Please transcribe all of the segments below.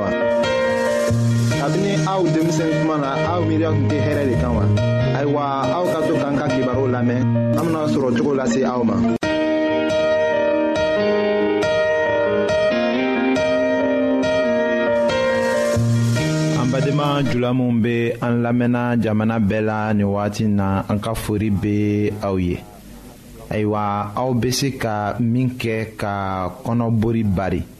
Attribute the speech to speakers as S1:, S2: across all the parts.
S1: wa. kabini aw denmisɛn kuma na aw miiriya tun tɛ hɛrɛ de kan wa. ayiwa aw ka to k'an ka kibaru lamɛn an bena sɔrɔ cogo lase aw ma. badenma jula minw be an lamɛnna jamana bɛɛ la nin wagati na an ka fori be aw ye ayiwa aw be se ka min kɛ ka kɔnɔbori bari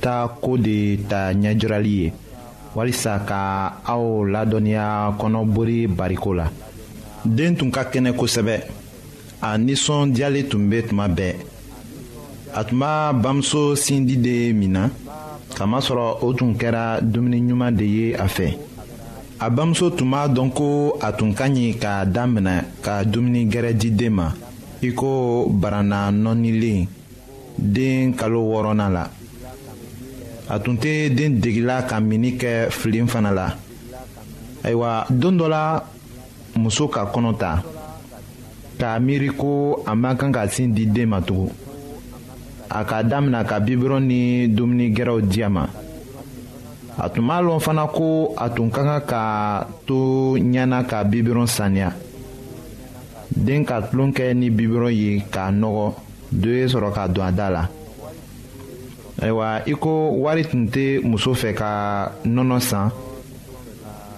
S1: ta ko de ta ɲɛjirali ye walisa ka aw ladɔnniya kɔnɔbori bariko la den tun ka kɛnɛ kosɛbɛ a nisɔndiyalen tun bɛ tuma bɛɛ a tun b'a bamuso sindi de min na kamasɔrɔ o tun kɛra dumuni ɲuman de ye a fɛ a bamuso tun b'a dɔn ko a tun ka ɲi k'a daminɛ ka dumuni gɛrɛ di den ma i ko barana nɔnnilen den kalo wɔɔrɔnan la a tun tɛ den degila ka minni kɛ filen fana la ayiwa don dɔ la muso ka kɔnɔ ta k'a miiri ko a man kan ka sin di den ma tugun a k'a damina ka bibirɔn ni dumuni gɛrɛw di a ma a tun b'a lɔn fana ko a tun ka kan ka to ɲɛna ka bibirɔn saniya den ka tulon kɛ ni bibirɔn ye k'a nɔgɔ do ye sɔrɔ k'a don a da la ayiwa i ko wari tun tɛ muso fɛ ka nɔnɔ san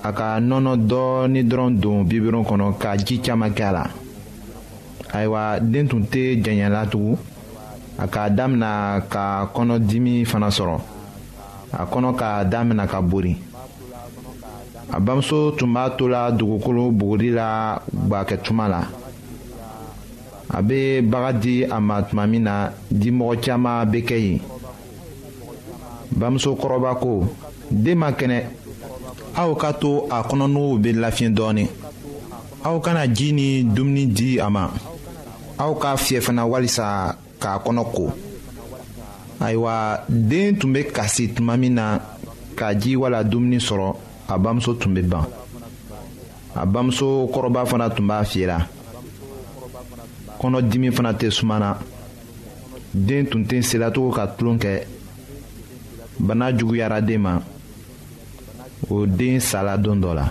S1: a ka nɔnɔ dɔɔni dɔrɔn don bibiron kɔnɔ ka ji caman kɛ a la ayiwa den tun tɛ janya la tugun a k'a damina ka kɔnɔdimi fana sɔrɔ a kɔnɔ k'a damina ka bori a bamuso tun b'a to la dugukolo buguri la gbakɛtuma la a bɛ baga di a ma tuma min na dimɔgɔ caman bɛ kɛ yen bamuso kɔrɔba ko den ma kɛnɛ aw ka to a kɔnɔnuguw bɛ lafiɲɛ dɔɔnin aw kana ji ni dumuni di a ma aw ka fiyɛ fana walisa k'a kɔnɔ ko ayiwa den tun bɛ kasi tuma min na ka ji wala dumuni sɔrɔ a bamuso tun bɛ ban a bamuso kɔrɔba fana tun b'a fiyela kɔnɔdimi fana tɛ sumana den tun tɛ selacogo ka tulon kɛ bana juguyara den ma o den sala don dɔ la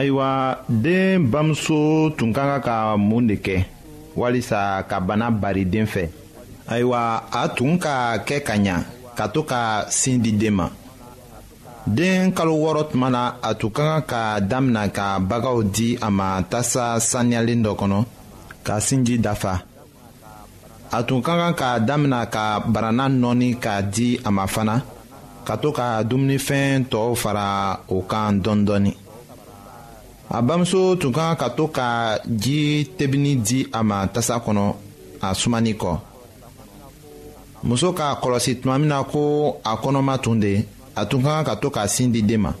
S1: ayiwa den bamuso tun ka kan ka mun de kɛ walisa ka bana bari den fɛ ayiwa a tun ka kɛ ka ɲa ka to ka sin di den ma den kalo wɔɔrɔ tuma na a tun ka kan ka damina ka bagaw di a ma tasa saniyalen dɔ kɔnɔ ka sinji dafa a tun ka kan ka damina ka barana nɔɔni k'a di a ma fana ka to ka dumunifɛn tɔw fara o kan dɔɔni dɔɔni a bamuso tun ka kan ka to ka ji tebini di a ma tasa kɔnɔ a sumani kɔ muso k'a kɔlɔsi tuma min na ko a kɔnɔma tun de a tun ka kan ka to k'a sin di den ma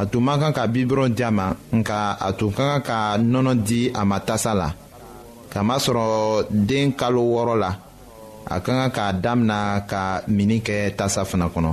S1: a tun man kan ka bibiron di a ma nka a tun ka kan ka nɔnɔ di a ma tasa la kamasɔrɔ den kalo wɔɔrɔ la a ka kan k'a damina ka mini kɛ tasa fana kɔnɔ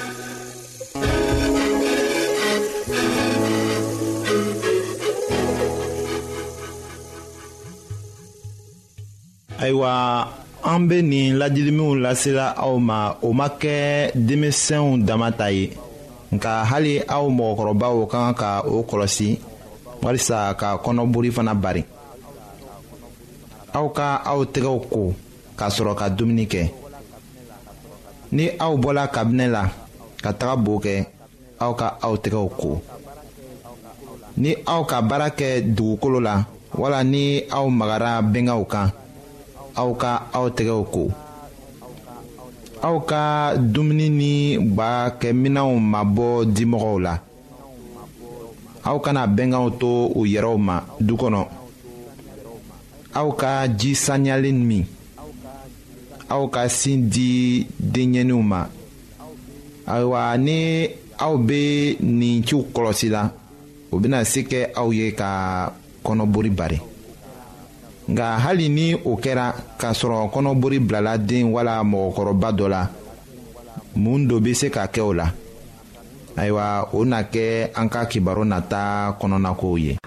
S1: ayiwa an bɛ nin lajiliminw lasela aw ma o ma kɛ denmisɛnw dama ta ye nka hali aw mɔgɔkɔrɔbaw ka kan ka o kɔlɔsi walisa ka kɔnɔboli fana bari aw ka aw tɛgɛw ko. ka sɔrɔ ka dumuni kɛ ni aw bɔla kabinɛ la ka taga bo kɛ aw ka aw tɛgɛw ko ni aw ka baara kɛ dugukolo la wala ni aw magara bɛnkaw kan aw ka aw tɛgɛw ko aw ka dumuni ni ba kɛ minɛnw mabɔ dimɔgɔw la aw kana bɛnkanw to u yɛrɛw ma du kɔnɔ aw ka ji saniyalen min aw ka sin di denɲɛninw ma ayiwa ni aw bɛ nin ciw kɔlɔsi la o bɛna se kɛ aw ye ka kɔnɔbori bari nka hali ni o kɛra k'a sɔrɔ kɔnɔbori bilala den wala mɔgɔkɔrɔba dɔ la mun dɔ bɛ se ka kɛ o la. ayiwa o na kɛ an ka kibaru nata kɔnɔnakow ye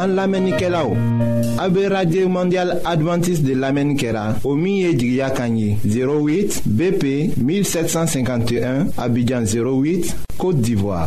S1: an lamɛnnikɛlaw a bɛ radio mondial adventiste de lamɛnni kɛra o min ye jigiya kan ye 08 bp 1751 abidjan 08 côte d'ivoire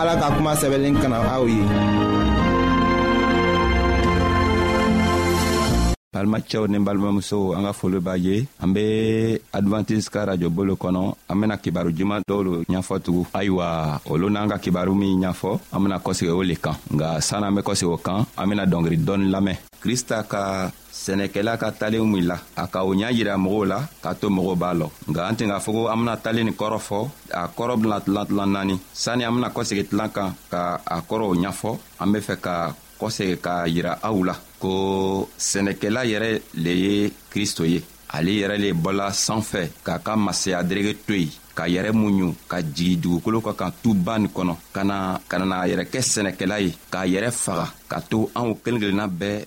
S1: ala ka kuma sɛbɛnlen kana aw ye
S2: balimacɛw ni balimamusow an ka foli b'a ye an be advantise ka rajo bolo kɔnɔ an bena kibaru juman dɔw lo ɲafɔ tugun ayiwa olu n'an ka kibaru min ɲafɔ an bena kɔsegi o le kan nga saan an be kɔsegi o kan an bena dɔngeri dɔɔni lamɛn krista ka sɛnɛkɛla ka talenw min la a ka o ɲa yira mɔgɔw la k'a to mɔgɔw b'a lɔ nka an tɛ k'a fɔ ko an bena talen nin kɔrɔ fɔ a kɔrɔ bena tilan tilan naani sanni an bena kɔsegi tilan kan ka a kɔrɔw ɲafɔ an be fɛ ka kɔsegi k'a yira aw la ko sɛnɛkɛla yɛrɛ le ye kristo ye ale yɛrɛ le bɔla san fɛ k'a ka masaya derege to yen ka yɛrɛ muɲu ka jigi dugukolo ka kan tuba nin kɔnɔ ka na ka nana a yɛrɛ kɛ sɛnɛkɛla ye k'a yɛrɛ faga ka to anw kelen kelenna bɛɛ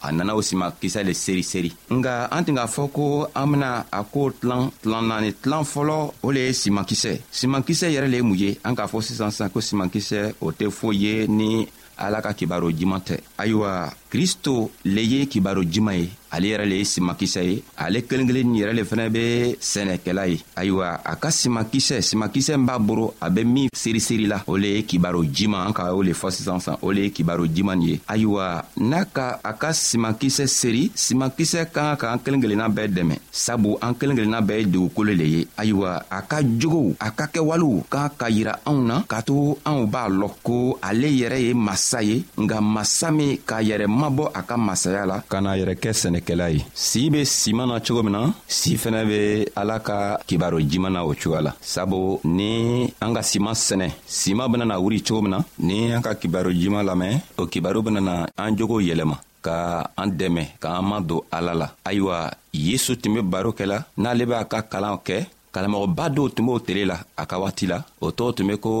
S2: a nana o sima kisɛ le seri seri nga an tun k'a fɔ ko an bena a ko tilan tilan naani tilan fɔlɔ o le ye simankisɛ simankisɛ yɛrɛ le ye mun ye an k'a fɔ sisan sisan ko simankisɛ o tɛ foyi ye ni ala ka kibaro jiman tɛ ayiwa kristo le ye kibaro jiman ye ale yɛrɛ le ye simankisɛ ye ale kelen kelen yɛrɛ le fɛnɛ be sɛnɛkɛla ye ayiwa a ka simakisɛ simakisɛ n b'a boro a be min seriseri la o le ye kibaro jiman an ka o le fɔ sisan san o le ye kibaro jiman ye ayiwa n'a ka a ka simakisɛ seri simakisɛ ka ka ka an kelen kelenna bɛɛ dɛmɛ sabu an kelen kelenna bɛɛ ye dugukolo le ye ayiwa a ka jogow a ka kɛwalew k'a ka yira anw na k'a to anw b'a lɔn ko ale yɛrɛ ye masa ye nka masa min k'a yɛrɛ mabɔ a ka masaya la ka n'a yɛrɛ kɛ sɛnɛkɛla ye si be siman na cogo min na si fɛnɛ be ala ka kibaro jiman na o cogoya la sabu ni an ka siman sɛnɛ siman benana wuri cogo min na ni an ka kibaro jiman lamɛn o kibaro benana an jogo yɛlɛma ka an dɛmɛ k'an ma don ala la ayiwa yesu tun be baro kɛla n'ale b'a ka kalan kɛ kalamɔgɔba dɔw tun b'o tele la a ka wagati la o tɔgɔ tun be ko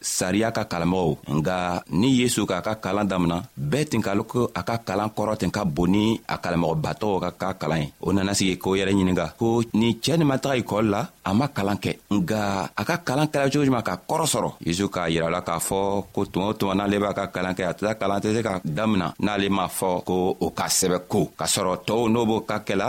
S2: sariya ka kalanbagaw nga ni yesu k'a ka kalan damina bɛɛ tin ka ko a ka kalan kɔrɔ ten ka bon ni a kalanmɔgɔbatɔw ka ka kalan ye o nana sigi ko yɛrɛ ɲininga ko ni cɛɛ nin ma taga ikɔli la a ma kalan kɛ nga a ka kalan kɛra cogo juman ka kɔrɔ sɔrɔ yezu k'a yira la k'a fɔ ko tuma o tuma n'ale b'a ka kalan kɛ a tɛ kalan tɛ se ka damina n'ale m'a fɔ ko o ka sɛbɛ ko k'a sɔrɔ tɔɔw n'o b'o ka kɛla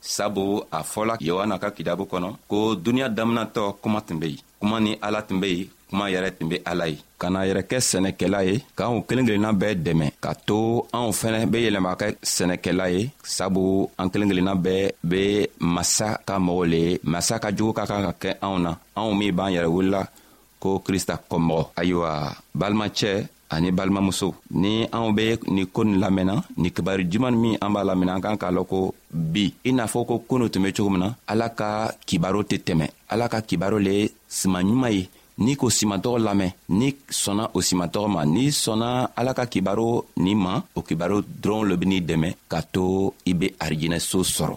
S2: sabu a fɔla yohana ka kidabu kɔnɔ ko duniɲa daminatɔ kuma tun be yen kuma ni ala tun be yen kuma yɛrɛ tun be ala ye ka na yɛrɛ kɛ sɛnɛkɛla ye k'anw kelen kelenna bɛɛ dɛmɛ ka to anw fɛnɛ be yɛlɛma kɛ sɛnɛkɛla ye sabu an kelen kelenna bɛɛ be masa ka mɔgɔ le ye masa ka jugu ka kan ka kɛ anw na anw min b'an yɛrɛ wulila ko krista kɔmɔgɔ ayiwa balimacɛ ani balimamuso ni anw be ni ko nin lamɛnna ni kibari juman min an b'a lamɛnna an kan k'a lɔn ko bi i n'a fɔ ko kunu tun be cogo min na ala ka kibaro tɛ tɛmɛ ala ka kibaro le ye siman ɲuman ye n'i k'o simantɔgɔ lamɛn n'i sɔnna o simantɔgɔ ma n'i sɔnna ala ka kibaro nin ma o kibaro dɔrɔn lo bɛ n'i dɛmɛ ka to i be arijinɛ so sɔrɔ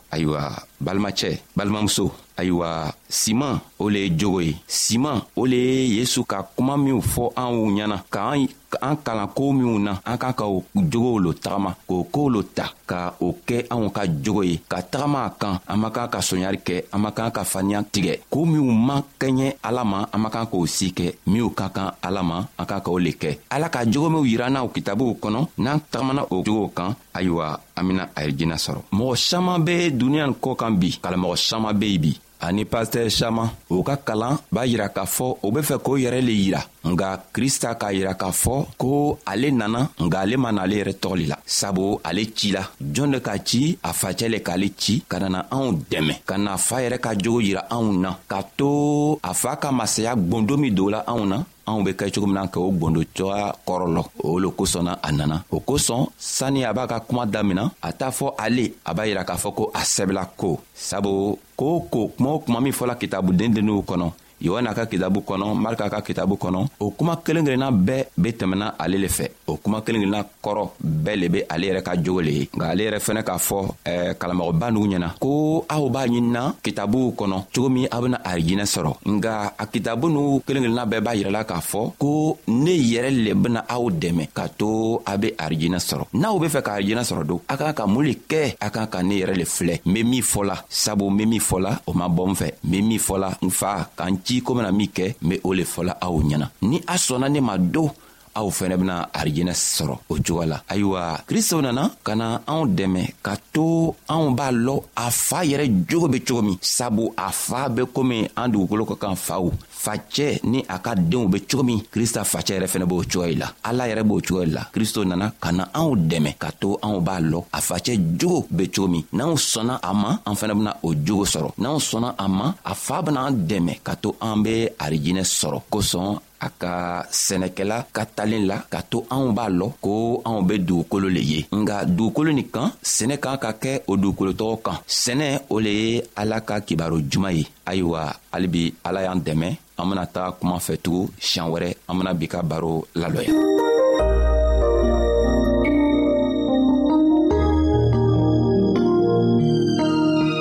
S2: ayiwa balimacɛ balimamuso ayiwa siman o le ye jogo ye siman o le ye yesu ka kuma minw fɔ anw ɲɛna k'an an kalan ko minw na an k'a ka o jogow lo tagama k'o kow lo ta ka o kɛ anw ka jogo ye ka tagama a kan an man kan ka soɲari kɛ an man kan ka faniya tigɛ ko minw man kɛɲɛ ala ma an man kan k'o si kɛ minw ka kan ala ma an k'a ka o le kɛ ala ka jogo minw yira n'aw kitabuw kɔnɔ n'an tagamana o jogow kan ayiwa an bena arijina sɔrɔ mɔgɔ saman be duniɲa n kɔ kan bi kalamɔgɔ saman be yen bi ani pastɛr saman o ka kalan b'a yira k'a fɔ o be fɛ k'o yɛrɛ le yira nga krista k'a yira k'a fɔ ko ale nana nga ale ma na ale yɛrɛ tɔgɔli la sabu ale ci la jɔn de k'a ci a facɛ le k'ale ci ka nana anw dɛmɛ ka na fa yɛrɛ ka jogo yira anw na k'a to a fa ka masaya gwondo min don la anw na anw be kɛ cogo min na ka o gwondo cogoya kɔrɔlɔ o le kosɔnna a nana o kosɔn sani a b'a ka kuma damina a t'a fɔ ale a b'a yira k'a fɔ ko a sɛbɛla ko sabu ko ko kuma o kuma min fɔla kitabu dendenninw kɔnɔ yohana ka kitabu kɔnɔ marika ka kitabu kɔnɔ o kuma kelen kelenna bɛɛ be tɛmɛna ale le fɛ o kuma kelen kelenna kɔrɔ bɛɛ le be ale yɛrɛ ka jogo le ye nka ale yɛrɛ fɛnɛ k'a fɔ eh, kalamɔgɔba nugu ɲɛna ko aw b'a ɲinina kitabuw kɔnɔ cogo min aw bena arijinɛ sɔrɔ nga a kitabu n'u kelen kelenna bɛɛ b'a yirɛla k'a fɔ ko ne yɛrɛ le bena aw dɛmɛ ka to a be arijinɛ sɔrɔ n'aw be fɛ ka arijinɛ sɔrɔ don a k'an ka mun le kɛ a k'an ka ne yɛrɛ le filɛ n be min fɔla sabu n be min fɔla o ma bɔ n fɛ n be min fɔla n fa k'an ci ko bena min kɛ n be o le fɔla aw ɲɛna ni a sɔnna ne ma don aw fɛnɛ bena arijinɛ sɔrɔ o cogoya la ayiwa kristo nana ka na anw dɛmɛ ka to anw b'a lɔ a fa yɛrɛ jogo be cogo min sabu a fa be komi an dugukolo ka kan faw facɛ ni a ka denw be cogo min krista facɛ yɛrɛ fɛnɛ b'o cogoya yi la ala yɛrɛ b'o cogoya la kristo nana ka na anw dɛmɛ ka to anw b'a lɔ a facɛ jogo be cogo min n'anw sɔnna a ma an fɛnɛ bena o jogo sɔrɔ n'anw sɔnna a ma a faa benaan dɛmɛ ka to an be arijinɛ sɔrɔ kosɔn a ka sɛnɛkɛla ka talen la ka to anw b'a lɔ ko anw be dugukolo le ye nga dugukolo nin kan sɛnɛ kan ka kɛ o dugukolo tɔgɔ kan sɛnɛ o le ye ala ka kibaro juman ye ayiwa halibi ala y'an dɛmɛ an bena taga kuma fɛ tugun siɲan wɛrɛ an bena bi ka baro lalɔya